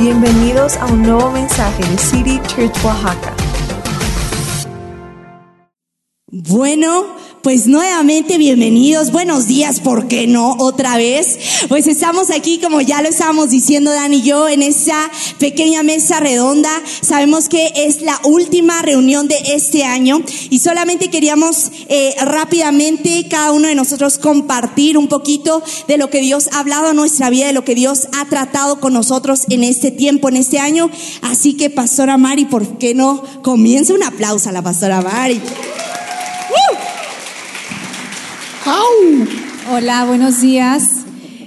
Bienvenidos a un nuevo mensaje de City Church Oaxaca. Bueno, pues nuevamente bienvenidos, buenos días, ¿por qué no? Otra vez. Pues estamos aquí, como ya lo estábamos diciendo Dan y yo, en esta pequeña mesa redonda. Sabemos que es la última reunión de este año y solamente queríamos eh, rápidamente cada uno de nosotros compartir un poquito de lo que Dios ha hablado en nuestra vida, de lo que Dios ha tratado con nosotros en este tiempo, en este año. Así que, Pastora Mari, ¿por qué no comienza un aplauso a la Pastora Mari? Hola, buenos días.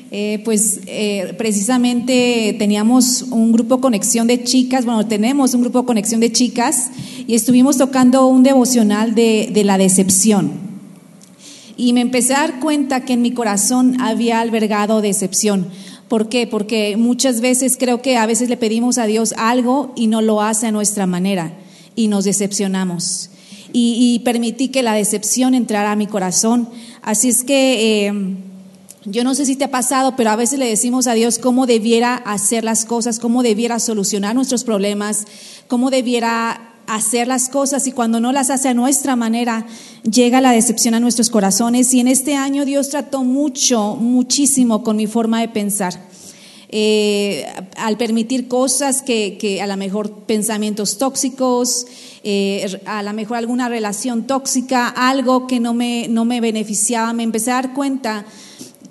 Eh, pues eh, precisamente teníamos un grupo conexión de chicas, bueno, tenemos un grupo conexión de chicas y estuvimos tocando un devocional de, de la decepción. Y me empecé a dar cuenta que en mi corazón había albergado decepción. ¿Por qué? Porque muchas veces creo que a veces le pedimos a Dios algo y no lo hace a nuestra manera y nos decepcionamos. Y, permití que la decepción entrara a mi corazón Así es que eh, yo no sé si te ha pasado, pero a veces le decimos a Dios cómo debiera hacer las cosas, cómo debiera solucionar nuestros problemas, cómo debiera hacer las cosas y cuando no las hace a nuestra manera, llega la decepción a nuestros corazones. Y en este año Dios trató mucho, muchísimo con mi forma de pensar. Eh, al permitir cosas que, que a lo mejor pensamientos tóxicos, eh, a lo mejor alguna relación tóxica, algo que no me, no me beneficiaba, me empecé a dar cuenta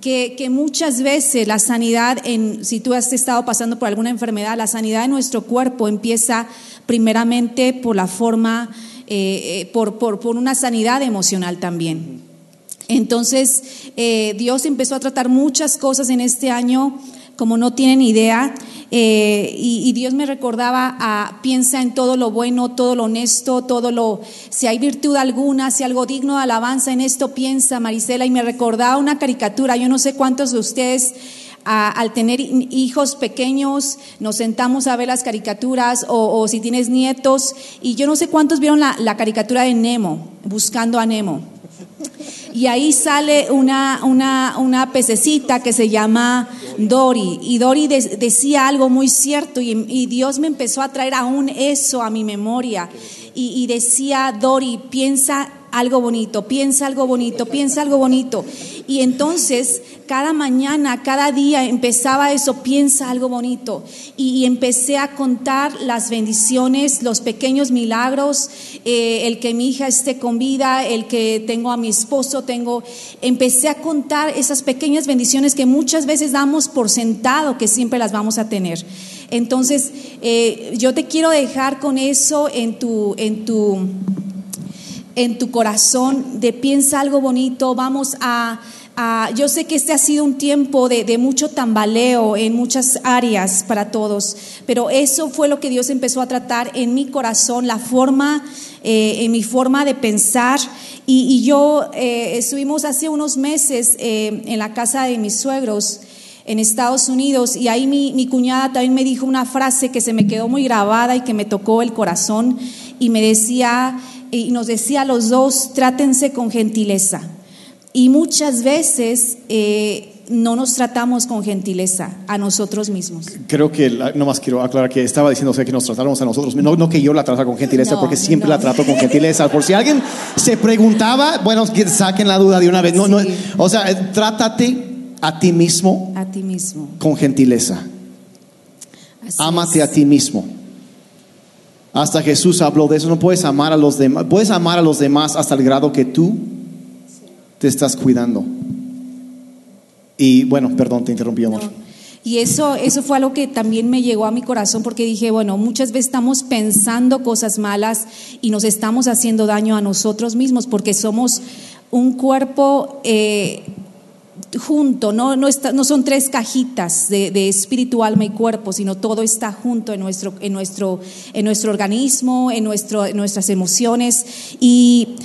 que, que, muchas veces la sanidad, en, si tú has estado pasando por alguna enfermedad, la sanidad de nuestro cuerpo empieza primeramente por la forma, eh, eh por, por, por, una sanidad emocional también. Entonces, Dios empezó a tratar muchas cosas en este año, como no tienen idea. Eh, y, Dios me recordaba a piensa en todo lo bueno, todo lo honesto, todo lo, si hay virtud alguna, si algo digno de alabanza en esto, piensa Marisela. Y me recordaba una caricatura, yo no sé cuántos de ustedes al tener hijos pequeños, nos sentamos a ver las caricaturas o, o, si tienes nietos, y yo no sé cuántos vieron la caricatura de Nemo, buscando a Nemo. Y ahí sale una, una, una pececita que se llama Dori. Y Dori de, decía algo muy cierto y, y, Dios me empezó a traer aún eso a mi memoria. Y, y decía, Dori, piensa algo bonito, piensa algo bonito, piensa algo bonito. Y entonces cada mañana, cada día empezaba eso, piensa algo bonito. Y, empecé a contar las bendiciones, los pequeños milagros, eh, el que mi hija esté con vida, el que tengo a mi esposo, tengo... Empecé a contar esas pequeñas bendiciones que muchas veces damos por sentado que siempre las vamos a tener. Entonces, eh, yo te quiero dejar con eso en tu... En tu en tu corazón de piensa algo bonito, vamos a, yo sé que este ha sido un tiempo de, de, mucho tambaleo en muchas áreas para todos, pero eso fue lo que Dios empezó a tratar en mi corazón, la forma, eh, en mi forma de pensar. Y, y yo eh, estuvimos hace unos meses eh, en la casa de mis suegros en Estados Unidos y ahí mi, mi cuñada también me dijo una frase que se me quedó muy grabada y que me tocó el corazón y me decía y nos decía a los dos, trátense con gentileza. Y muchas veces eh, no nos tratamos con gentileza a nosotros mismos. Creo que, nomás quiero aclarar que estaba diciendo o sea, que nos tratáramos a nosotros, no, no que yo la trata con gentileza, no, porque siempre no. la trato con gentileza. Por si alguien se preguntaba, bueno, que saquen la duda de una vez. No, no, o sea, trátate a ti mismo, a ti mismo. con gentileza. Así Ámate es. a ti mismo. Hasta Jesús habló de eso. No puedes amar a los demás. Puedes amar a los demás hasta el grado que tú te estás cuidando. Y bueno, perdón, te interrumpí, amor. Y eso, eso fue algo que también me llegó a mi corazón porque dije, bueno, muchas veces estamos pensando cosas malas y nos estamos haciendo daño a nosotros mismos porque somos un cuerpo eh, junto, no, no, está, no, son tres cajitas de, de, espíritu, alma y cuerpo, sino todo está junto en nuestro, en nuestro, en nuestro organismo, en, nuestro, en nuestras emociones. Y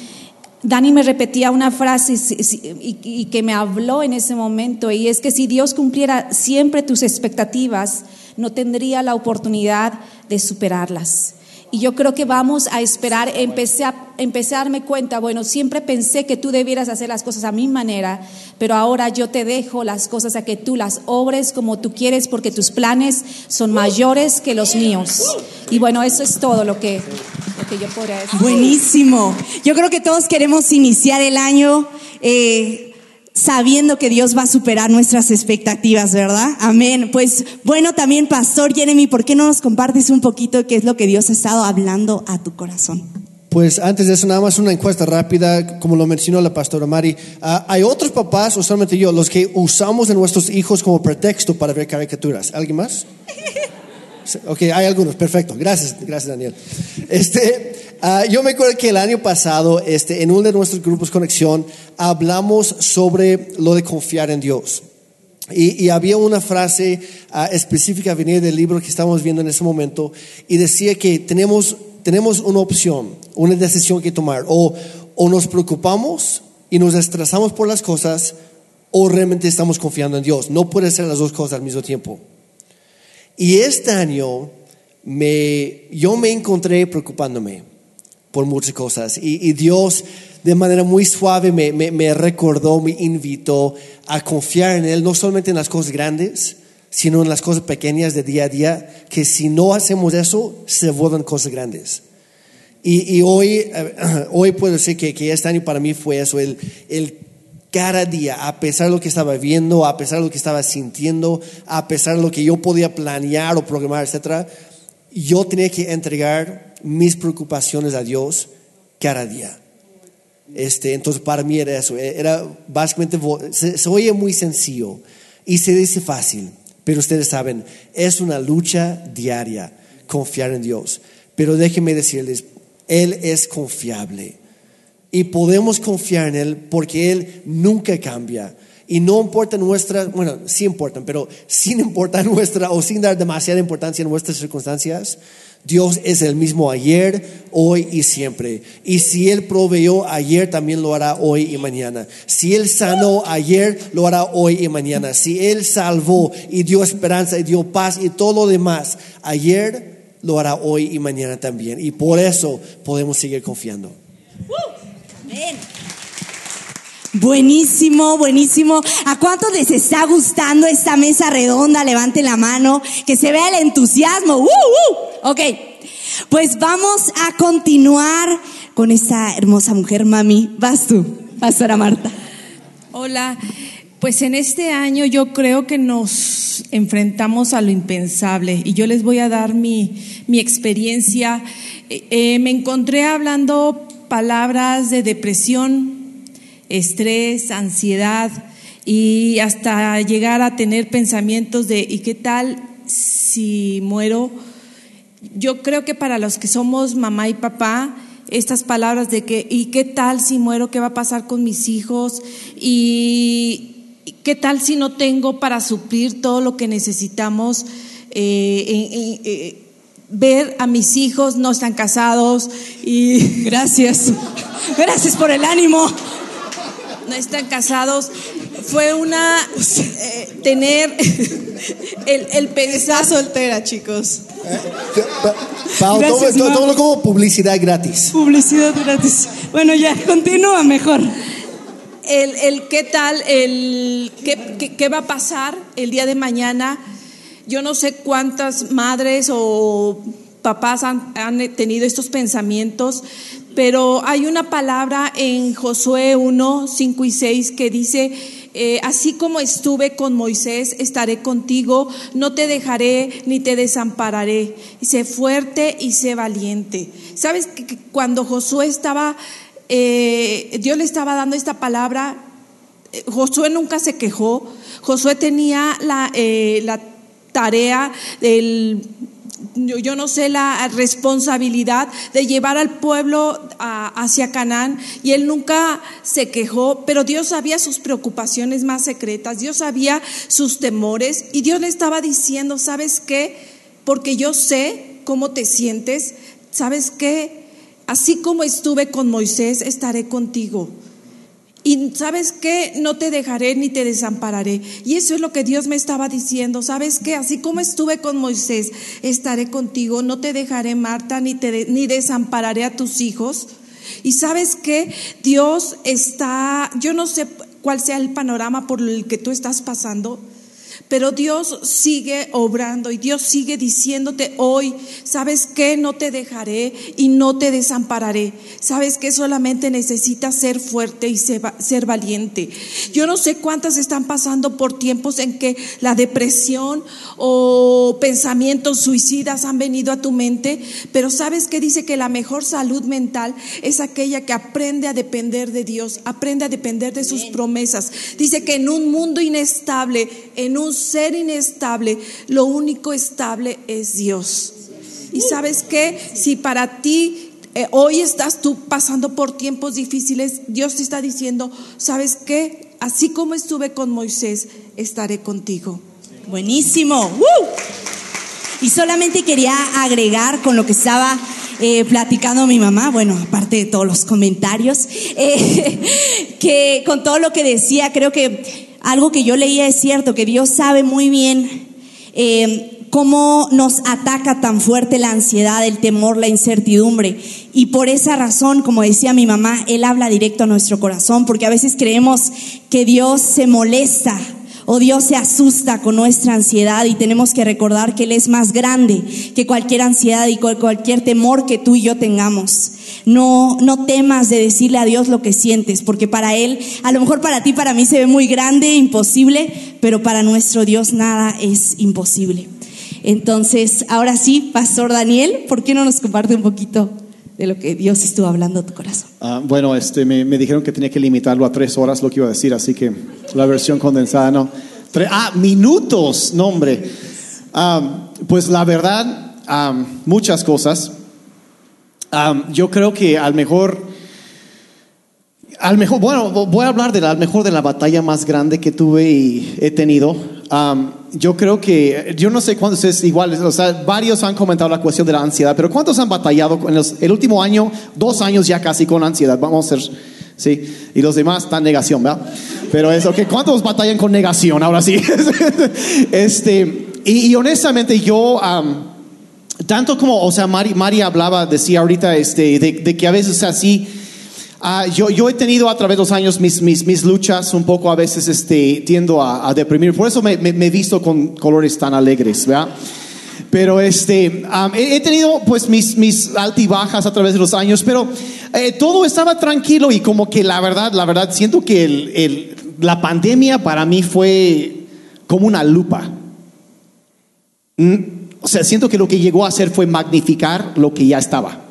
Dani me repetía una frase y, y, que me habló en ese momento, y es que si Dios cumpliera siempre tus expectativas, no tendría la oportunidad de superarlas. Y yo creo que vamos a esperar, empecé a, empecé a darme cuenta, bueno, siempre pensé que tú debieras hacer las cosas a mi manera, pero ahora yo te dejo las cosas a que tú las obres como tú quieres, porque tus planes son mayores que los míos. Y bueno, eso es todo lo que, yo podría decir. Buenísimo. Yo creo que todos queremos iniciar el año eh, sabiendo que Dios va a superar nuestras expectativas, ¿verdad? Amén. Pues bueno, también Pastor Jeremy, ¿por qué no nos compartes un poquito qué es lo que Dios ha estado hablando a tu corazón? Pues antes de eso, nada más una encuesta rápida, como lo mencionó la pastora Mari. Ah, ¿Hay otros papás, o solamente yo, los que usamos a nuestros hijos como pretexto para ver caricaturas? ¿Alguien más? Ok, hay algunos, perfecto. Gracias, gracias Daniel. Este, ah, yo me acuerdo que el año pasado, este, en uno de nuestros grupos Conexión, hablamos sobre lo de confiar en Dios. Y, había una frase ah, específica venida del libro que estamos viendo en ese momento y decía que tenemos, tenemos una opción, una decisión que tomar. O, o nos preocupamos y nos estresamos por las cosas o realmente estamos confiando en Dios. No puede ser las dos cosas al mismo tiempo. Y este año me, yo me encontré preocupándome por muchas cosas y, Dios de manera muy suave me, recordó, me invitó a confiar en Él, no solamente en las cosas grandes, sino en las cosas pequeñas de día a día, que si no hacemos eso, se vuelven cosas grandes. Y, y hoy, eh, hoy puedo decir que, que, este año para mí fue eso, el, el cada día, a pesar de lo que estaba viendo, a pesar de lo que estaba sintiendo, a pesar de lo que yo podía planear o programar, etcétera, yo tenía que entregar mis preocupaciones a Dios cada día. Este, entonces para mí era eso, era básicamente, se, se oye muy sencillo y se dice fácil, pero ustedes saben, es una lucha diaria confiar en Dios. Pero déjenme decirles, Él es confiable y podemos confiar en Él porque Él nunca cambia. Y no importa nuestra, bueno, sí importan, pero sin importar nuestra o sin dar demasiada importancia a nuestras circunstancias, Dios es el mismo ayer, hoy y siempre. Y si Él proveyó ayer, también lo hará hoy y mañana. Si Él sanó ayer, lo hará hoy y mañana. Si Él salvó y dio esperanza y dio paz y todo lo demás, ayer lo hará hoy y mañana también. Y por eso podemos seguir confiando. Buenísimo, buenísimo. ¿A cuántos les está gustando esta mesa redonda? Levanten la mano, que se vea el entusiasmo. ¡Uh, uh! Ok, pues vamos a continuar con esta hermosa mujer, mami. Vas tú, Pastora Marta. Hola, pues en este año yo creo que nos enfrentamos a lo impensable y yo les voy a dar mi, mi experiencia. Eh, eh, me encontré hablando palabras de depresión, estrés, ansiedad y hasta llegar a tener pensamientos de ¿y qué tal si muero? Yo creo que para los que somos mamá y papá, estas palabras de que ¿y qué tal si muero? ¿Qué va a pasar con mis hijos? ¿Y qué tal si no tengo para suplir todo lo que necesitamos? Eh, eh, ver a mis hijos no están casados y gracias, gracias por el ánimo. No están casados. Fue una eh, tener el, el pensar soltera, chicos. todo, como publicidad gratis. Publicidad gratis. Bueno, ya, continúa mejor. El, el qué tal, el qué, qué va a pasar el día de mañana yo no sé cuántas madres o papás han, tenido estos pensamientos, pero hay una palabra en Josué 1, 5 y 6 que dice, eh, así como estuve con Moisés, estaré contigo, no te dejaré ni te desampararé. Sé fuerte y sé valiente. ¿Sabes que cuando Josué estaba, eh, Dios le estaba dando esta palabra, eh, Josué nunca se quejó, Josué tenía la tarea, del, yo, no sé, la responsabilidad de llevar al pueblo hacia Canaán y él nunca se quejó, pero Dios sabía sus preocupaciones más secretas, Dios sabía sus temores y Dios le estaba diciendo, ¿sabes qué? Porque yo sé cómo te sientes, ¿sabes qué? Así como estuve con Moisés, estaré contigo. Y sabes qué, no te dejaré ni te desampararé. Y eso es lo que Dios me estaba diciendo. Sabes qué, así como estuve con Moisés, estaré contigo. No te dejaré, Marta, ni, ni desampararé a tus hijos. Y sabes qué, Dios está, yo no sé cuál sea el panorama por el que tú estás pasando. Pero Dios sigue obrando y Dios sigue diciéndote hoy, ¿sabes qué? No te dejaré y no te desampararé. ¿Sabes qué? Solamente necesitas ser fuerte y ser valiente. Yo no sé cuántas están pasando por tiempos en que la depresión o pensamientos suicidas han venido a tu mente, pero ¿sabes qué dice que la mejor salud mental es aquella que aprende a depender de Dios, aprende a depender de sus promesas? Dice que en un mundo inestable, en un ser inestable, lo único estable es Dios. Y sabes que si para ti eh, hoy estás tú pasando por tiempos difíciles, Dios te está diciendo, ¿sabes qué? Así como estuve con Moisés, estaré contigo. Buenísimo. Y solamente quería agregar con lo que estaba eh, platicando mi mamá, bueno, aparte de todos los comentarios, eh, que con todo lo que decía, creo que algo que yo leía es cierto, que Dios sabe muy bien eh, cómo nos ataca tan fuerte la ansiedad, el temor, la incertidumbre. Y por esa razón, como decía mi mamá, Él habla directo a nuestro corazón, porque a veces creemos que Dios se molesta o Dios se asusta con nuestra ansiedad y tenemos que recordar que Él es más grande que cualquier ansiedad y cualquier temor que tú y yo tengamos. No, no temas de decirle a Dios lo que sientes, porque para Él, a lo mejor para ti, para mí se ve muy grande, imposible, pero para nuestro Dios nada es imposible. Entonces, ahora sí, Pastor Daniel, ¿por qué no nos comparte un poquito de lo que Dios estuvo hablando a tu corazón? Ah, bueno, este, me, dijeron que tenía que limitarlo a tres horas, lo que iba a decir, así que la versión condensada, no. ah, minutos, no hombre. Ah, pues la verdad, ah, muchas cosas yo creo que al mejor, al mejor, bueno, voy a hablar de la, mejor de la batalla más grande que tuve y he tenido. Yo creo que, yo no sé cuántos es igual, o sea, varios han comentado la cuestión de la ansiedad, pero ¿cuántos han batallado en el último año, dos años ya casi con ansiedad? Vamos a ser, sí, y los demás están negación, ¿verdad? Pero eso, que ¿cuántos batallan con negación ahora sí? este, y, honestamente yo tanto como, o sea, Mari, Mari hablaba, decía ahorita, este, de, que a veces así, ah, yo, yo he tenido a través de los años mis, mis, mis luchas, un poco a veces este, tiendo a, deprimir, por eso me, he visto con colores tan alegres, ¿verdad? Pero este, he, tenido pues mis, mis altibajas a través de los años, pero eh, todo estaba tranquilo y como que la verdad, la verdad, siento que el, el, la pandemia para mí fue como una lupa. ¿Mm? O sea, siento que lo que llegó a hacer fue magnificar lo que ya estaba.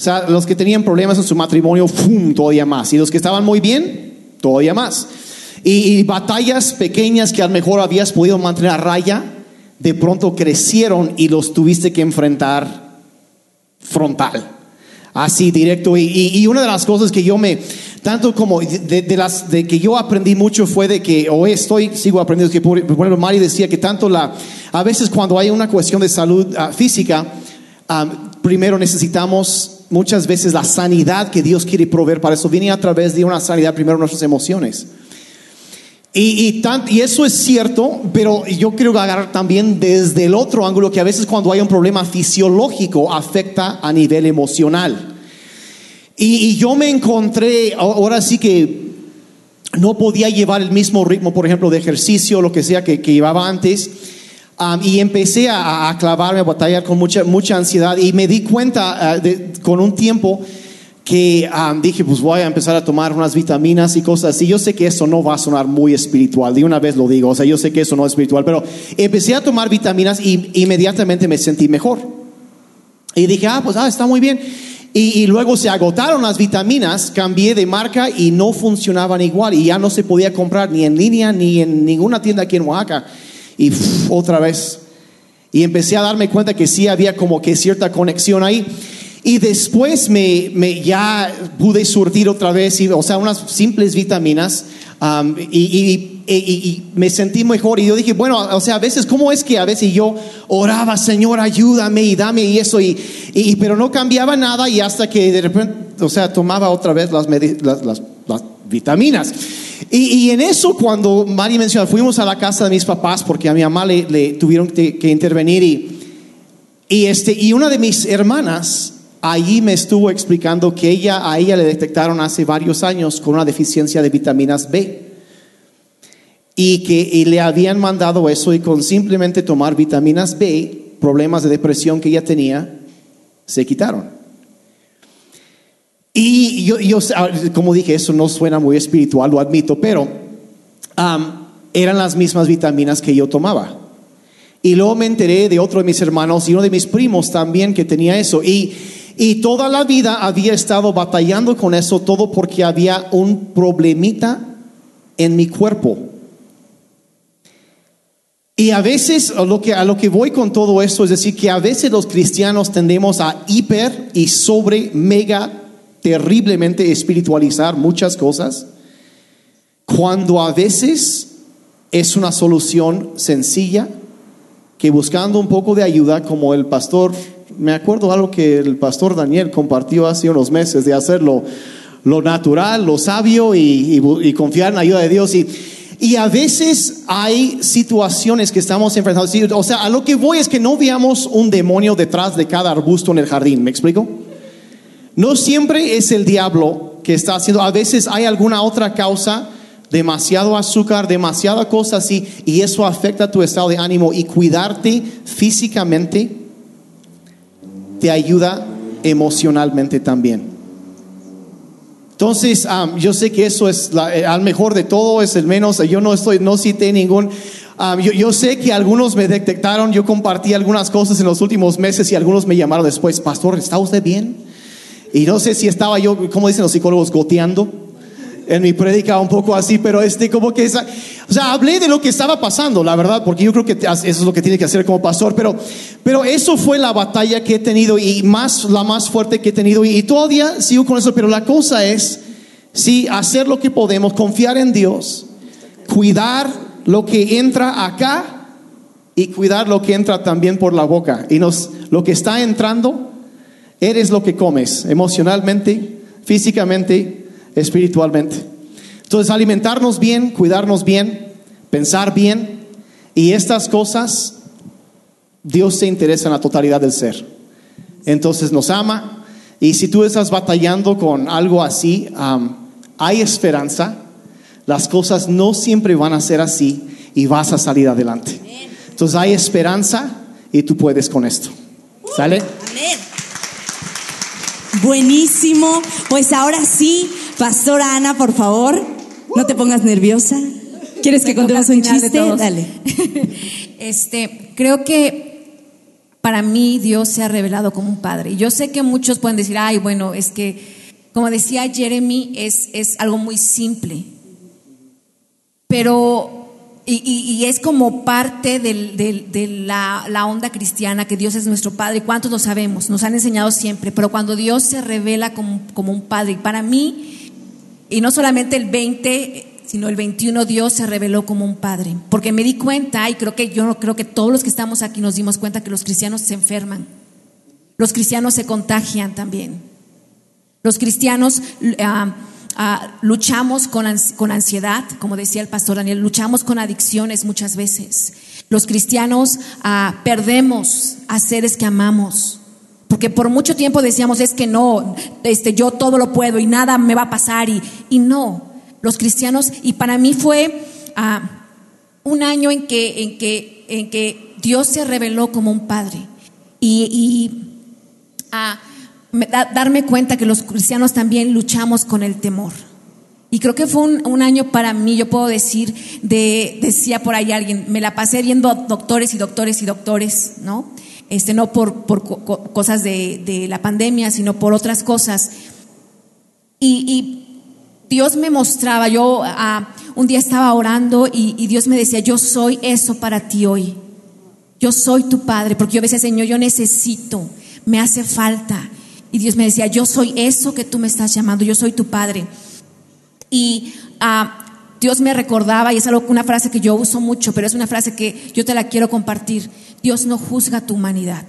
O sea, los que tenían problemas en su matrimonio, ¡fum! todavía más. Y los que estaban muy bien, todavía más. Y, batallas pequeñas que a lo mejor habías podido mantener a raya, de pronto crecieron y los tuviste que enfrentar frontal. Así, directo. y una de las cosas que yo me, tanto como de, las de que yo aprendí mucho fue de que o estoy sigo aprendiendo que por, ejemplo Mari decía que tanto la a veces cuando hay una cuestión de salud ah, física ah, primero necesitamos muchas veces la sanidad que Dios quiere proveer para eso viene a través de una sanidad primero nuestras emociones y, y, y eso es cierto, pero yo quiero agarrar también desde el otro ángulo que a veces cuando hay un problema fisiológico afecta a nivel emocional. Y, yo me encontré, ahora sí que no podía llevar el mismo ritmo, por ejemplo, de ejercicio, lo que sea que, llevaba antes. Y empecé a, clavarme, a batallar con mucha, mucha ansiedad. Y me di cuenta ah, con un tiempo que dije, pues voy a empezar a tomar unas vitaminas y cosas así. Yo sé que eso no va a sonar muy espiritual, de una vez lo digo, o sea, yo sé que eso no es espiritual, pero empecé a tomar vitaminas y inmediatamente me sentí mejor. Y dije, ah, pues ah, está muy bien. Y, luego se agotaron las vitaminas, cambié de marca y no funcionaban igual y ya no se podía comprar ni en línea ni en ninguna tienda aquí en Oaxaca. Y otra vez. Y empecé a darme cuenta que sí había como que cierta conexión ahí. Y después me, me ya pude surtir otra vez, o sea, unas simples vitaminas. Um, y, y, me sentí mejor. Y yo dije, bueno, o sea, a veces, ¿cómo es que a veces yo oraba, Señor, ayúdame y dame y eso? Y, pero no cambiaba nada y hasta que de repente, o sea, tomaba otra vez las, las, las, vitaminas. Y, en eso, cuando Mari mencionó, fuimos a la casa de mis papás porque a mi mamá le, tuvieron que, intervenir y, este, y una de mis hermanas allí me estuvo explicando que ella, a ella le detectaron hace varios años con una deficiencia de vitaminas B y que le habían mandado eso y con simplemente tomar vitaminas B, problemas de depresión que ella tenía, se quitaron. Y yo, yo, como dije, eso no suena muy espiritual, lo admito, pero eran las mismas vitaminas que yo tomaba. Y luego me enteré de otro de mis hermanos y uno de mis primos también que tenía eso. Y, y toda la vida había estado batallando con eso, todo porque había un problemita en mi cuerpo. Y a veces, a lo, que, a lo que voy con todo esto es decir, que a veces los cristianos tendemos a hiper y sobre mega terriblemente espiritualizar muchas cosas, cuando a veces es una solución sencilla que buscando un poco de ayuda, como el pastor, me acuerdo algo que el pastor Daniel compartió hace unos meses, de hacerlo lo natural, lo sabio y, confiar en la ayuda de Dios. Y, y a veces hay situaciones que estamos enfrentando. O sea, a lo que voy es que no veamos un demonio detrás de cada arbusto en el jardín. ¿Me explico? No siempre es el diablo que está haciendo, a veces hay alguna otra causa, demasiado azúcar, demasiada cosa así, y eso afecta tu estado de ánimo y cuidarte físicamente te ayuda emocionalmente también. Entonces, yo sé que eso es eh, al mejor de todo, es el menos, yo no estoy, no cité ningún, yo, yo, sé que algunos me detectaron, yo compartí algunas cosas en los últimos meses y algunos me llamaron después, pastor, ¿está usted bien? Y no sé si estaba yo, como dicen los psicólogos, goteando. En mi prédica un poco así, pero este como que esa, o sea, hablé de lo que estaba pasando, la verdad, porque yo creo que eso es lo que tiene que hacer como pastor, pero pero eso fue la batalla que he tenido y más la más fuerte que he tenido y, todavía sigo con eso, pero la cosa es sí hacer lo que podemos, confiar en Dios, cuidar lo que entra acá y cuidar lo que entra también por la boca y nos lo que está entrando Eres lo que comes, emocionalmente, físicamente, espiritualmente. Entonces, alimentarnos bien, cuidarnos bien, pensar bien, y estas cosas, Dios se interesa en la totalidad del ser. Entonces nos ama, y si tú estás batallando con algo así, hay esperanza. Las cosas no siempre van a ser así y vas a salir adelante. Entonces hay esperanza y tú puedes con esto. ¿Sale? Amén. Buenísimo. Pues ahora sí, Pastora Ana, por favor, no te pongas nerviosa. ¿Quieres que contemos un chiste? Dale. Este, creo que para mí Dios se ha revelado como un padre. Yo sé que muchos pueden decir, ay, bueno, es que, como decía Jeremy, es, es algo muy simple. Pero y, es como parte de la, onda cristiana que Dios es nuestro Padre. ¿Cuántos lo sabemos? Nos han enseñado siempre. Pero cuando Dios se revela como, un Padre, para mí, y no solamente el 20, sino el 21, Dios se reveló como un Padre. Porque me di cuenta, y creo que yo creo que todos los que estamos aquí nos dimos cuenta que los cristianos se enferman. Los cristianos se contagian también. Los cristianos... Ah, Ah, luchamos con, con ansiedad, como decía el pastor Daniel, luchamos con adicciones muchas veces. Los cristianos ah, perdemos a seres que amamos. Porque por mucho tiempo decíamos, es que no, este, yo todo lo puedo y nada me va a pasar. Y, y no, los cristianos, y para mí fue ah, un año en que, en, que, en que Dios se reveló como un padre. Y, y darme cuenta que los cristianos también luchamos con el temor. Y creo que fue un, año para mí, yo puedo decir, de, decía por ahí alguien, me la pasé viendo doctores y doctores y doctores, ¿no? Este, no por, por cosas de, la pandemia, sino por otras cosas. Y, Dios me mostraba, yo un día estaba orando y, y Dios me decía, yo soy eso para ti hoy. Yo soy tu padre, porque yo decía, Señor, yo necesito, me hace falta. Y Dios me decía, yo soy eso que tú me estás llamando, yo soy tu padre. Y ah, Dios me recordaba, y es algo, una frase que yo uso mucho, pero es una frase que yo te la quiero compartir. Dios no juzga tu humanidad.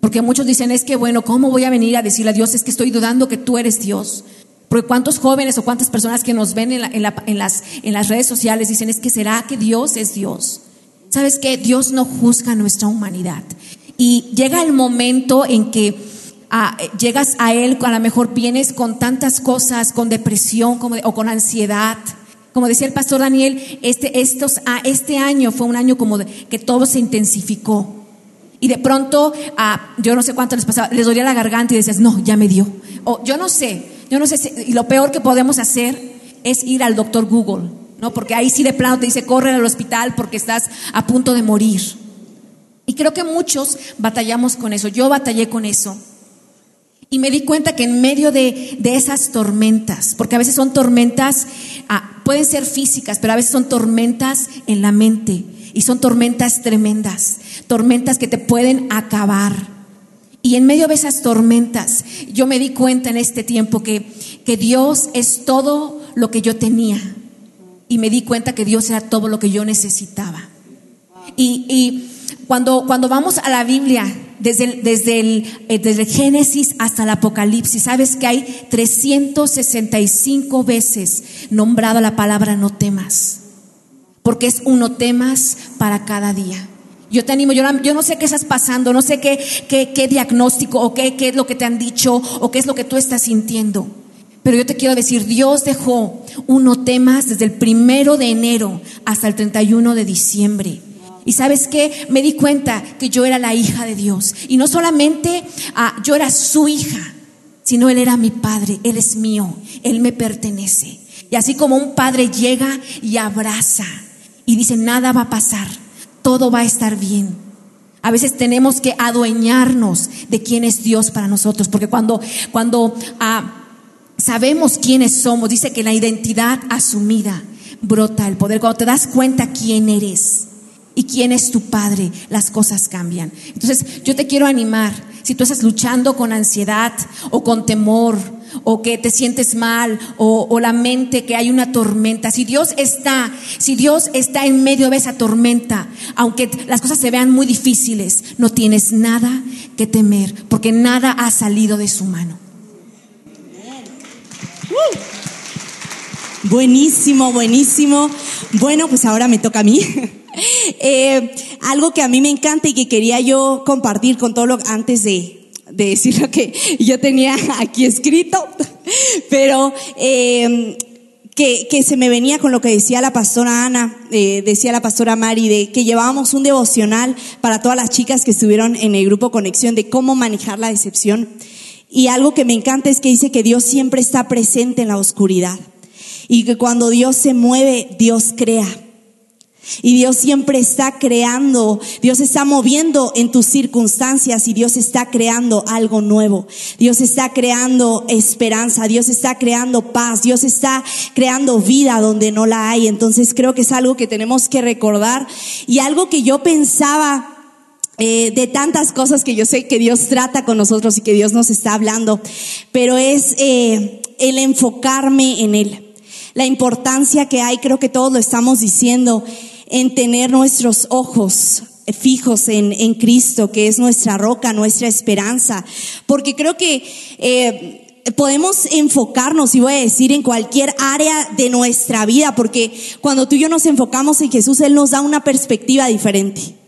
Porque muchos dicen, es que bueno, ¿cómo voy a venir a decirle a Dios? Es que estoy dudando que tú eres Dios. Porque cuántos jóvenes o cuántas personas que nos ven en, las, en las redes sociales dicen, es que será que Dios es Dios. ¿Sabes que Dios no juzga nuestra humanidad. Y llega el momento en que llegas a Él, a lo mejor vienes con tantas cosas, con depresión como, o con ansiedad. Como decía el pastor Daniel, este, estos, ah, este año fue un año como que todo se intensificó. Y de pronto, yo no sé cuánto les pasaba, les dolía la garganta y decías, no, ya me dio. O yo no sé, yo no sé, y lo peor que podemos hacer es ir al doctor Google, ¿no? Porque ahí sí de plano te dice, corre al hospital porque estás a punto de morir. Y creo que muchos batallamos con eso, yo batallé con eso. Y me di cuenta que en medio de, esas tormentas, porque a veces son tormentas, ah, pueden ser físicas, pero a veces son tormentas en la mente y son tormentas tremendas, tormentas que te pueden acabar. Y en medio de esas tormentas, yo me di cuenta en este tiempo que, que Dios es todo lo que yo tenía. Y me di cuenta que Dios era todo lo que yo necesitaba. Y, y cuando, cuando vamos a la Biblia, desde desde, el, eh, desde el Génesis hasta el Apocalipsis, sabes que hay 365 veces nombrado la palabra no temas porque es uno temas para cada día. Yo te animo, yo, no sé qué estás pasando, no sé qué, qué, diagnóstico o qué, qué es lo que te han dicho o qué es lo que tú estás sintiendo. Pero yo te quiero decir, Dios dejó uno temas desde el primero de enero hasta el 31 de diciembre. Y sabes qué, me di cuenta que yo era la hija de Dios. Y no solamente ah, yo era su hija, sino Él era mi padre, Él es mío, Él me pertenece. Y así como un padre llega y abraza y dice, nada va a pasar, todo va a estar bien. A veces tenemos que adueñarnos de quién es Dios para nosotros, porque cuando, cuando ah, sabemos quiénes somos, dice que la identidad asumida brota el poder. Cuando te das cuenta quién eres quién es tu Padre, las cosas cambian. Entonces, yo te quiero animar, si tú estás luchando con ansiedad o con temor, o que te sientes mal o, la mente que hay una tormenta. Si Dios está, si Dios está en medio de esa tormenta, aunque las cosas se vean muy difíciles, no tienes nada que temer porque nada ha salido de su mano. Buenísimo, buenísimo. Bueno, pues ahora me toca a mí. Eh, algo que a mí me encanta y que quería yo compartir con todo lo antes de, de decir lo que yo tenía aquí escrito, pero eh, que, que, se me venía con lo que decía la pastora Ana, eh, decía la pastora Mari, de que llevábamos un devocional para todas las chicas que estuvieron en el grupo Conexión de cómo manejar la decepción. Y algo que me encanta es que dice que Dios siempre está presente en la oscuridad y que cuando Dios se mueve, Dios crea. Y Dios siempre está creando, Dios está moviendo en tus circunstancias y Dios está creando algo nuevo. Dios está creando esperanza, Dios está creando paz, Dios está creando vida donde no la hay. Entonces creo que es algo que tenemos que recordar y algo que yo pensaba eh, de tantas cosas que yo sé que Dios trata con nosotros y que Dios nos está hablando, pero es eh, el enfocarme en Él. La importancia que hay, creo que todos lo estamos diciendo, en tener nuestros ojos fijos en, en Cristo, que es nuestra roca, nuestra esperanza. Porque creo que eh, podemos enfocarnos, y voy a decir, en cualquier área de nuestra vida, porque cuando tú y yo nos enfocamos en Jesús, Él nos da una perspectiva diferente.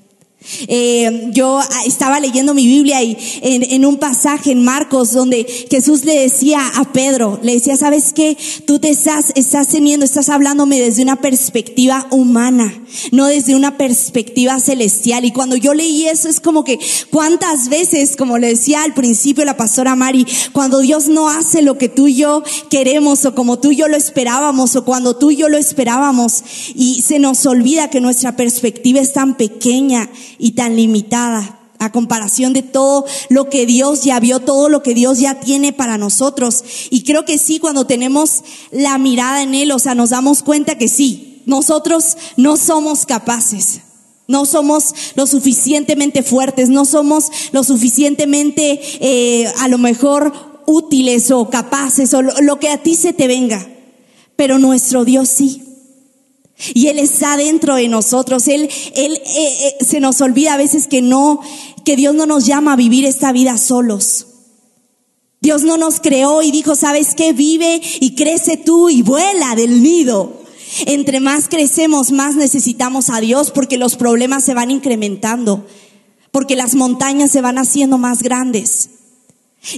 Eh, yo estaba leyendo mi Biblia y en, un pasaje en Marcos donde Jesús le decía a Pedro, le decía, ¿sabes qué? Tú te estás, estás teniendo, estás hablándome desde una perspectiva humana, no desde una perspectiva celestial. Y cuando yo leí eso es como que cuántas veces, como le decía al principio la pastora Mari, cuando Dios no hace lo que tú y yo queremos o como tú y yo lo esperábamos o cuando tú y yo lo esperábamos y se nos olvida que nuestra perspectiva es tan pequeña y tan limitada a comparación de todo lo que Dios ya vio, todo lo que Dios ya tiene para nosotros. Y creo que sí, cuando tenemos la mirada en Él, o sea, nos damos cuenta que sí, nosotros no somos capaces. No somos lo suficientemente fuertes, no somos lo suficientemente eh, a lo mejor útiles o capaces o lo que a ti se te venga. Pero nuestro Dios sí. Y Él está dentro de nosotros. Él, él eh, eh, se nos olvida a veces que no, que Dios no nos llama a vivir esta vida solos. Dios no nos creó y dijo, ¿sabes qué? Vive y crece tú y vuela del nido. Entre más crecemos, más necesitamos a Dios porque los problemas se van incrementando, porque las montañas se van haciendo más grandes.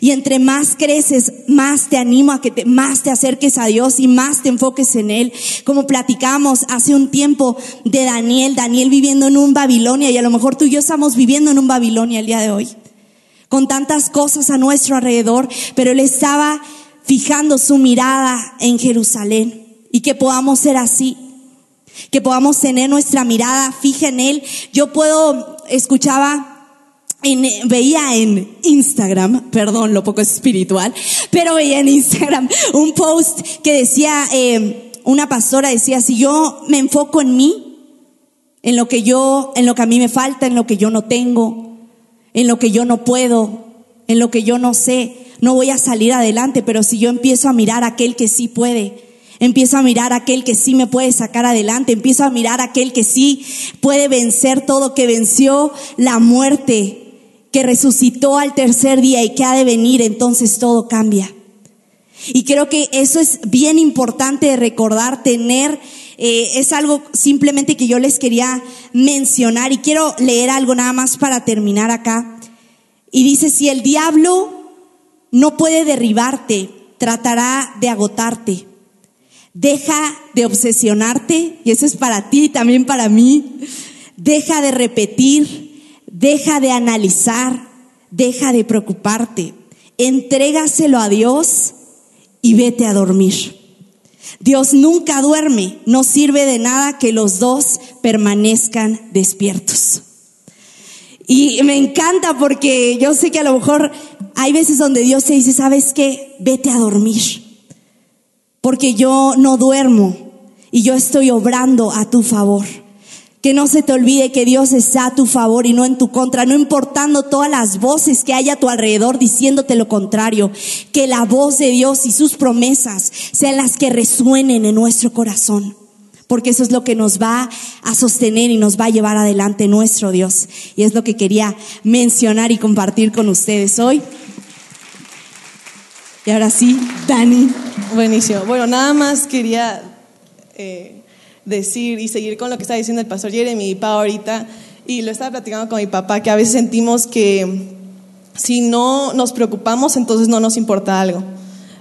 Y entre más creces, más te animo a que te, más te acerques a Dios y más te enfoques en Él. Como platicamos hace un tiempo de Daniel, Daniel viviendo en un Babilonia y a lo mejor tú y yo estamos viviendo en un Babilonia el día de hoy. Con tantas cosas a nuestro alrededor, pero Él estaba fijando su mirada en Jerusalén y que podamos ser así. Que podamos tener nuestra mirada fija en Él. Yo puedo, escuchaba veía en Instagram, perdón, lo poco espiritual, pero veía en Instagram un post que decía, eh, una pastora decía, si yo me enfoco en mí, en lo que yo, en lo que a mí me falta, en lo que yo no tengo, en lo que yo no puedo, en lo que yo no sé, no voy a salir adelante, pero si yo empiezo a mirar aquel que sí puede, empiezo a mirar a aquel que sí me puede sacar adelante, empiezo a mirar a aquel que sí puede vencer todo, que venció la muerte, que resucitó al tercer día y que ha de venir, entonces todo cambia. Y creo que eso es bien importante de recordar, tener, eh, es algo simplemente que yo les quería mencionar y quiero leer algo nada más para terminar acá. Y dice, si el diablo no puede derribarte, tratará de agotarte. Deja de obsesionarte, y eso es para ti y también para mí. Deja de repetir, Deja de analizar, deja de preocuparte, entrégaselo a Dios y vete a dormir. Dios nunca duerme, no sirve de nada que los dos permanezcan despiertos. Y me encanta porque yo sé que a lo mejor hay veces donde Dios te dice, ¿sabes qué? Vete a dormir. Porque yo no duermo y yo estoy obrando a tu favor. Que no se te olvide que Dios está a tu favor y no en tu contra, no importando todas las voces que hay a tu alrededor diciéndote lo contrario. Que la voz de Dios y sus promesas sean las que resuenen en nuestro corazón. Porque eso es lo que nos va a sostener y nos va a llevar adelante nuestro Dios. Y es lo que quería mencionar y compartir con ustedes hoy. Y ahora sí, Dani. Buenísimo. Bueno, nada más quería eh, decir y seguir con lo que está diciendo el pastor Jeremy y Pa ahorita, y lo estaba platicando con mi papá, que a veces sentimos que si no nos preocupamos, entonces no nos importa algo.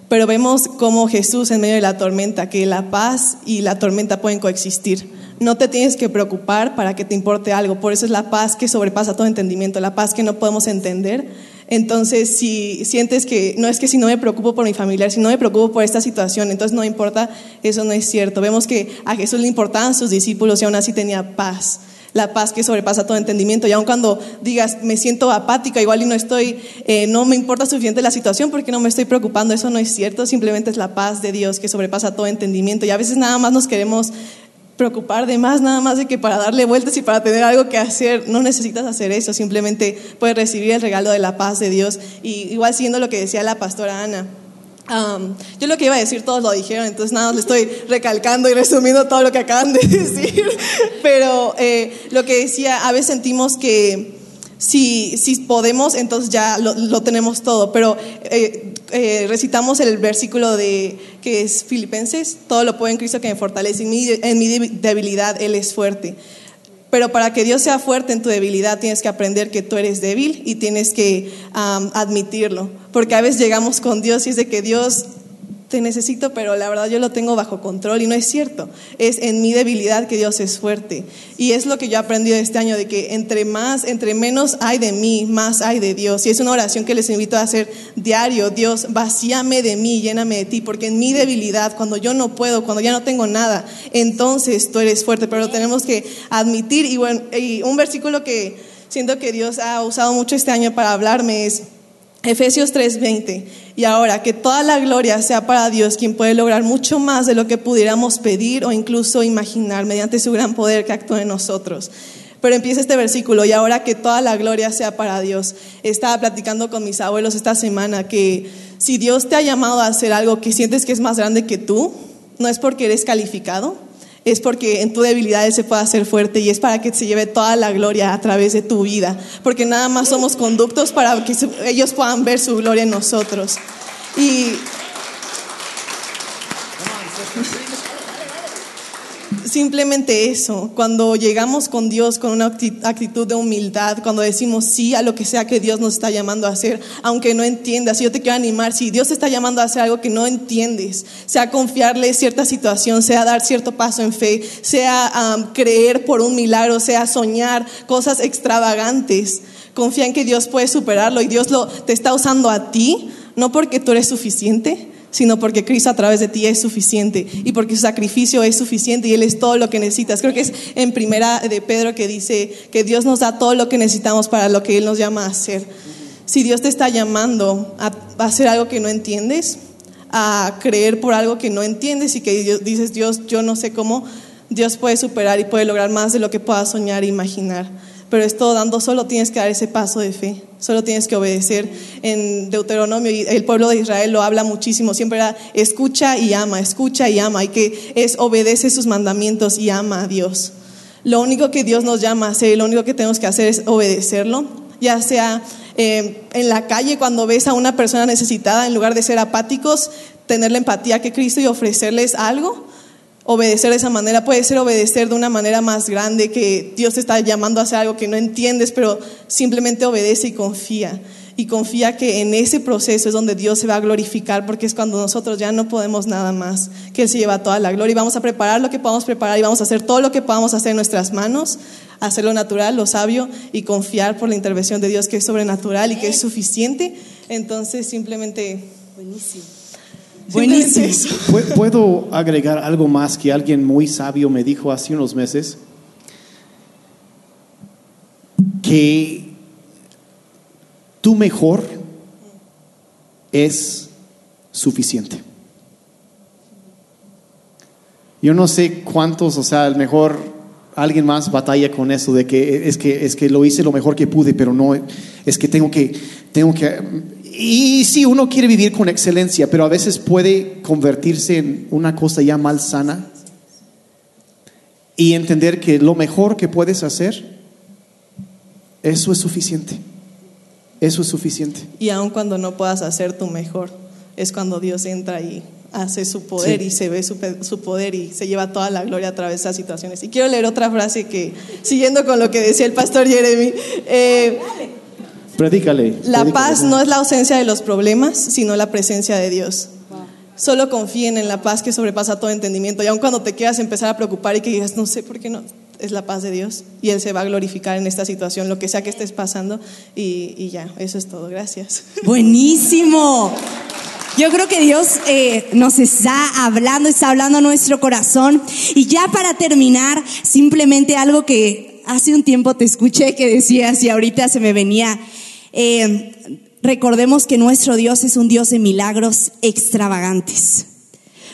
Pero vemos como Jesús en medio de la tormenta, que la paz y la tormenta pueden coexistir. No te tienes que preocupar para que te importe algo. Por eso es la paz que sobrepasa todo entendimiento, la paz que no podemos entender, entonces, si sientes que no es que si no me preocupo por mi familiar, si no me preocupo por esta situación, entonces no importa, eso no es cierto. Vemos que a Jesús le importaban sus discípulos y aún así tenía paz. La paz que sobrepasa todo entendimiento. Y aun cuando digas, me siento apática, igual y no estoy, eh, no me importa suficiente la situación porque no me estoy preocupando, eso no es cierto. Simplemente es la paz de Dios que sobrepasa todo entendimiento. Y a veces nada más nos queremos preocupar de más, nada más de que para darle vueltas y para tener algo que hacer, no necesitas hacer eso, simplemente puedes recibir el regalo de la paz de Dios. Igual siendo lo que decía la pastora Ana. yo lo que iba a decir todos lo dijeron, entonces nada le estoy recalcando y resumiendo todo lo que acaban de decir. Pero eh, lo que decía, a veces sentimos que si, si podemos, entonces ya lo, tenemos todo. Pero eh, eh, recitamos el versículo de que es Filipenses, todo lo puedo en Cristo que me fortalece, en mi, en mi debilidad Él es fuerte. Pero para que Dios sea fuerte en tu debilidad tienes que aprender que tú eres débil y tienes que admitirlo. Porque a veces llegamos con Dios y es de que Dios te necesito, pero la verdad yo lo tengo bajo control y no es cierto. Es en mi debilidad que Dios es fuerte. Y es lo que yo he aprendido este año, de que entre más, entre menos hay de mí, más hay de Dios. Y es una oración que les invito a hacer diario. Dios, vacíame de mí, lléname de ti, porque en mi debilidad, cuando yo no puedo, cuando ya no tengo nada, entonces tú eres fuerte. Pero lo tenemos que admitir. Y, bueno, y un versículo que siento que Dios ha usado mucho este año para hablarme es Efesios 3:20. Y ahora, que toda la gloria sea para Dios, quien puede lograr mucho más de lo que pudiéramos pedir o incluso imaginar mediante su gran poder que actúa en nosotros. Pero empieza este versículo, y ahora que toda la gloria sea para Dios. Estaba platicando con mis abuelos esta semana que si Dios te ha llamado a hacer algo que sientes que es más grande que tú, no es porque eres calificado, es porque en tu debilidad se puede hacer fuerte y es para que se lleve toda la gloria a través de tu vida, porque nada más somos conductos para que ellos puedan ver su gloria en nosotros. Y simplemente eso, cuando llegamos con Dios con una actitud de humildad, cuando decimos sí a lo que sea que Dios nos está llamando a hacer, aunque no entiendas, yo te quiero animar, si Dios te está llamando a hacer algo que no entiendes, sea confiarle cierta situación, sea dar cierto paso en fe, sea creer por un milagro, sea soñar cosas extravagantes, confía en que Dios puede superarlo y Dios lo, te está usando a ti, no porque tú eres suficiente, sino porque Cristo a través de ti es suficiente y porque su sacrificio es suficiente y Él es todo lo que necesitas. Creo que es en primera de Pedro que dice que Dios nos da todo lo que necesitamos para lo que Él nos llama a hacer. Si Dios te está llamando a, hacer algo que no entiendes, a creer por algo que no entiendes y que dices, Dios, yo no sé cómo, Dios puede superar y puede lograr más de lo que puedas soñar e imaginar pero es todo dando, solo tienes que dar ese paso de fe, solo tienes que obedecer. En Deuteronomio, el pueblo de Israel lo habla muchísimo, siempre era escucha y ama, escucha y ama, y que es obedece sus mandamientos y ama a Dios. Lo único que Dios nos llama a hacer, lo único que tenemos que hacer es obedecerlo, ya sea eh, en la calle cuando ves a una persona necesitada, en lugar de ser apáticos, tener la empatía que Cristo y ofrecerles algo obedecer de esa manera, puede ser obedecer de una manera más grande, que Dios te está llamando a hacer algo que no entiendes, pero simplemente obedece y confía. Y confía que en ese proceso es donde Dios se va a glorificar, porque es cuando nosotros ya no podemos nada más, que Él se lleva toda la gloria. Vamos a preparar lo que podamos preparar y vamos a hacer todo lo que podamos hacer en nuestras manos, hacer lo natural, lo sabio y confiar por la intervención de Dios que es sobrenatural y que es suficiente. Entonces, simplemente... Buenísimo. Buenísimo. ¿Puedo agregar algo más que alguien muy sabio me dijo hace unos meses? Que tu mejor es suficiente. Yo no sé cuántos, o sea, el mejor alguien más batalla con eso de que es que es que lo hice lo mejor que pude, pero no es que tengo que tengo que y sí, uno quiere vivir con excelencia, pero a veces puede convertirse en una cosa ya mal sana y entender que lo mejor que puedes hacer, eso es suficiente. Eso es suficiente. Y aun cuando no puedas hacer tu mejor, es cuando Dios entra y hace su poder y se ve su, poder y se lleva toda la gloria a través de esas situaciones. Y quiero leer otra frase que, siguiendo con lo que decía el pastor Jeremy, eh, Predícale. La paz no es la ausencia de los problemas, sino la presencia de Dios. Solo confíen en la paz que sobrepasa todo entendimiento. Y aun cuando te quieras empezar a preocupar y que digas, no sé por qué no, es la paz de Dios. Y Él se va a glorificar en esta situación, lo que sea que estés pasando. Y, ya, eso es todo. Gracias. Buenísimo. Yo creo que Dios eh, nos está hablando, está hablando a nuestro corazón. Y ya para terminar, simplemente algo que hace un tiempo te escuché que decías y ahorita se me venía eh, recordemos que nuestro Dios es un Dios de milagros extravagantes.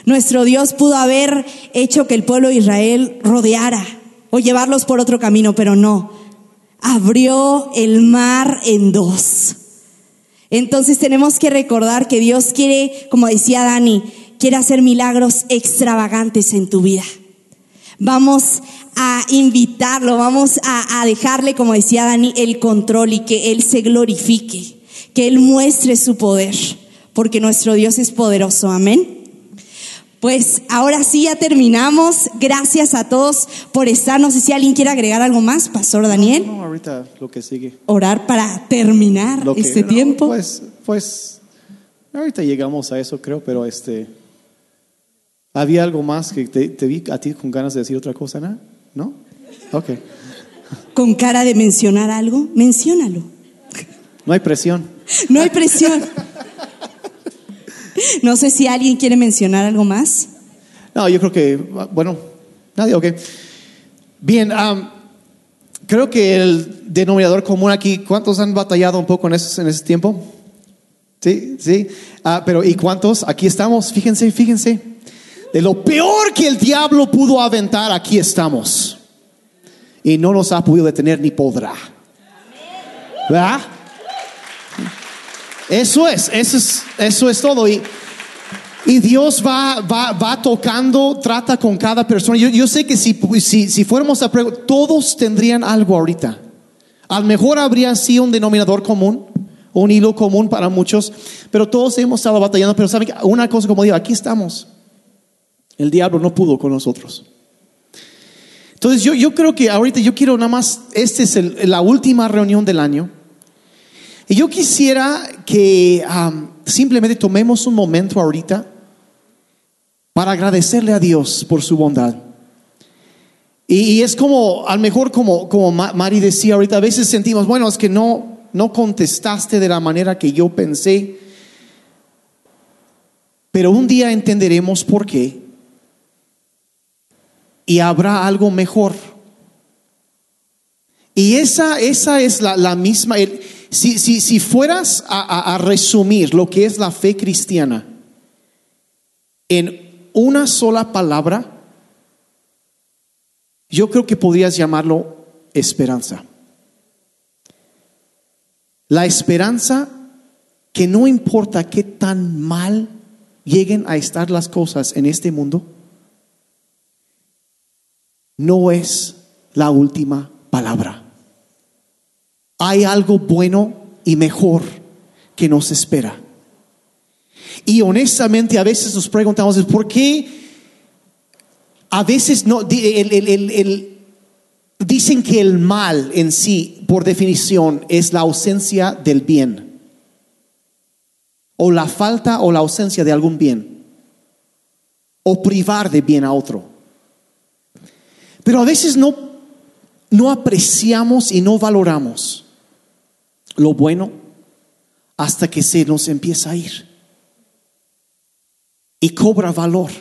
Nuestro Dios pudo haber hecho que el pueblo de Israel rodeara o llevarlos por otro camino, pero no. Abrió el mar en dos. Entonces tenemos que recordar que Dios quiere, como decía Dani, quiere hacer milagros extravagantes en tu vida. Vamos a invitarlo, vamos a, dejarle, como decía Dani, el control y que Él se glorifique, que Él muestre su poder, porque nuestro Dios es poderoso. Amén. Pues ahora sí ya terminamos. Gracias a todos por estar. No sé si alguien quiere agregar algo más, Pastor Daniel. No, ahorita lo que sigue. Orar para terminar este tiempo. Pues, pues, ahorita llegamos a eso, creo, pero este, había algo más que te, te vi a ti con ganas de decir otra cosa, ¿no? ¿No? Ok. ¿Con cara de mencionar algo? Menciónalo. No hay presión. No hay presión. No sé si alguien quiere mencionar algo más. No, yo creo que, bueno, nadie, ok. Bien, creo que el denominador común aquí, ¿cuántos han batallado un poco en ese, en ese tiempo? Sí, sí. Ah, pero ¿y cuántos? Aquí estamos, fíjense, fíjense. De lo peor que el diablo pudo aventar, aquí estamos. Y no nos ha podido detener ni podrá. ¿Verdad? Eso es, eso es, eso es todo. Y Y Dios va, va, va tocando, trata con cada persona. Yo, yo sé que si, si, si fuéramos a preguntar, todos tendrían algo ahorita. A lo mejor habría sí un denominador común, un hilo común para muchos, pero todos hemos estado batallando. Pero saben, una cosa como digo, aquí estamos. El diablo no pudo con nosotros. Entonces yo, yo creo que ahorita yo quiero nada más, esta es la última reunión del año. Y yo quisiera que simplemente tomemos un momento ahorita para agradecerle a Dios por su bondad. Y, es como, a lo mejor como, como Ma- Mari decía ahorita, a veces sentimos, bueno, es que no, no contestaste de la manera que yo pensé. Pero un día entenderemos por qué. Y habrá algo mejor. Y esa, esa es la, la misma. el- si, si, si fueras a, a- a resumir lo que es la fe cristiana en una sola palabra, yo creo que podrías llamarlo esperanza. La esperanza que no importa qué tan mal lleguen a estar las cosas en este mundo, no es la última palabra. Hay algo bueno y mejor que nos espera. Y honestamente a veces nos preguntamos, ¿por qué a veces no, dicen que el mal en sí, por definición, es la ausencia del bien? O la falta o la ausencia de algún bien. O privar de bien a otro. Pero a veces no, no apreciamos y no valoramos lo bueno hasta que se nos empieza a ir. Y cobra valor.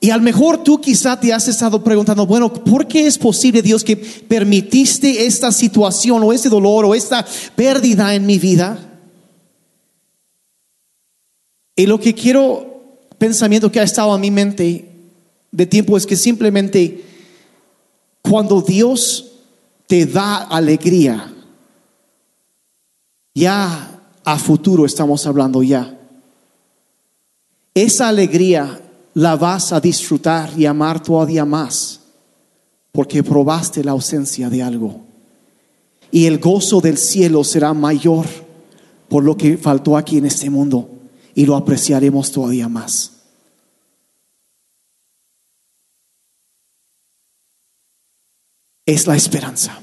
Y a lo mejor tú quizá te has estado preguntando, bueno, ¿por qué es posible, Dios, que permitiste esta situación o este dolor o esta pérdida en mi vida? Y lo que quiero, pensamiento que ha estado en mi mente de tiempo es que simplemente cuando Dios te da alegría, ya a futuro estamos hablando ya, esa alegría la vas a disfrutar y amar todavía más porque probaste la ausencia de algo. Y el gozo del cielo será mayor por lo que faltó aquí en este mundo y lo apreciaremos todavía más. Es la esperanza.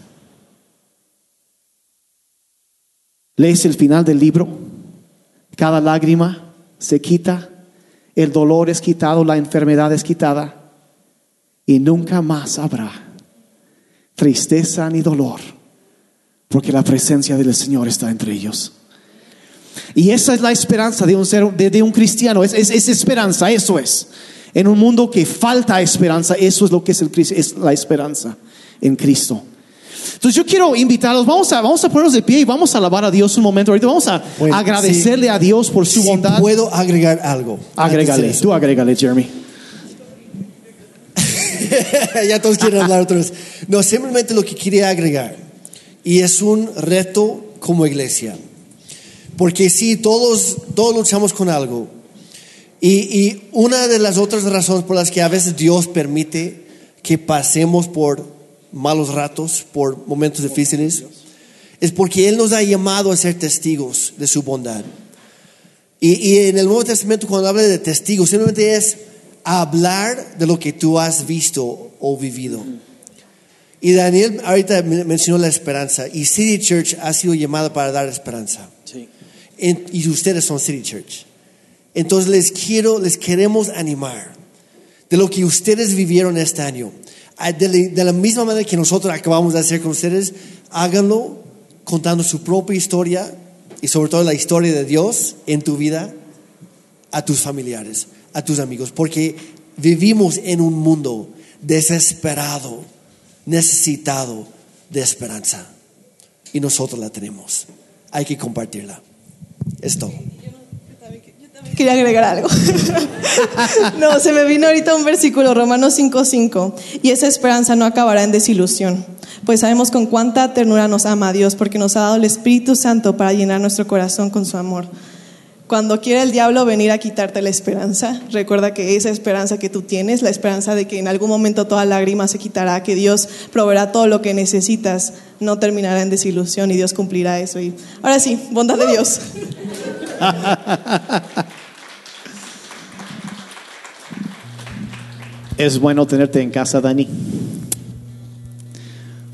Lees el final del libro, cada lágrima se quita, el dolor es quitado, la enfermedad es quitada y nunca más habrá tristeza ni dolor, porque la presencia del Señor está entre ellos. Y esa es la esperanza de un, ser, de, un cristiano, es, es, es esperanza, eso es. En un mundo que falta esperanza, eso es lo que es, el, es la esperanza en Cristo. Entonces yo quiero invitarlos, vamos a, vamos a ponernos de pie y vamos a alabar a Dios un momento. Ahorita vamos a Bueno, agradecerle sí. a Dios por su Si bondad. puedo agregar algo. Agrégale, tú agrégale, Jeremy. ya todos quieren hablar otra vez. No, simplemente lo que quería agregar. Y es un reto como iglesia. Porque sí, todos, todos luchamos con algo. Y, y una de las otras razones por las que a veces Dios permite que pasemos por malos ratos, por momentos difíciles, es porque Él nos ha llamado a ser testigos de su bondad. Y, y en el Nuevo Testamento cuando habla de testigos, simplemente es hablar de lo que tú has visto o vivido. Y Daniel ahorita men- mencionó la esperanza y City Church ha sido llamada para dar esperanza. En- y ustedes son City Church. Entonces les quiero, les queremos animar de lo que ustedes vivieron este año. De la misma manera que nosotros acabamos de hacer con ustedes, háganlo contando su propia historia y sobre todo la historia de Dios en tu vida a tus familiares, a tus amigos, porque vivimos en un mundo desesperado, necesitado de esperanza y nosotros la tenemos. Hay que compartirla. Es todo. Quería agregar algo. no, se me vino ahorita un versículo, Romanos 5:5, y esa esperanza no acabará en desilusión, pues sabemos con cuánta ternura nos ama Dios, porque nos ha dado el Espíritu Santo para llenar nuestro corazón con su amor. Cuando quiere el diablo venir a quitarte la esperanza, recuerda que esa esperanza que tú tienes, la esperanza de que en algún momento toda lágrima se quitará, que Dios proveerá todo lo que necesitas, no terminará en desilusión y Dios cumplirá eso. Y ahora sí, bondad de Dios. Es bueno tenerte en casa, Dani.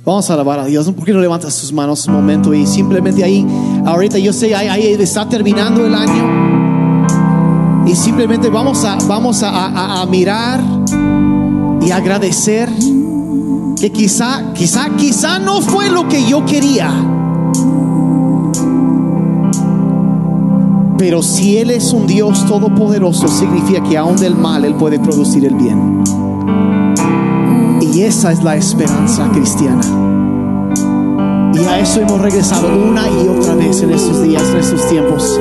Vamos a alabar a Dios. ¿Por qué no levantas tus manos un momento y simplemente ahí, ahorita yo sé, ahí, está terminando el año y simplemente vamos a, vamos a mirar y agradecer que quizá, quizá, quizá no fue lo que yo quería. Pero si Él es un Dios todopoderoso, significa que aún del mal Él puede producir el bien. Y esa es la esperanza cristiana. Y a eso hemos regresado una y otra vez en estos días, en estos tiempos.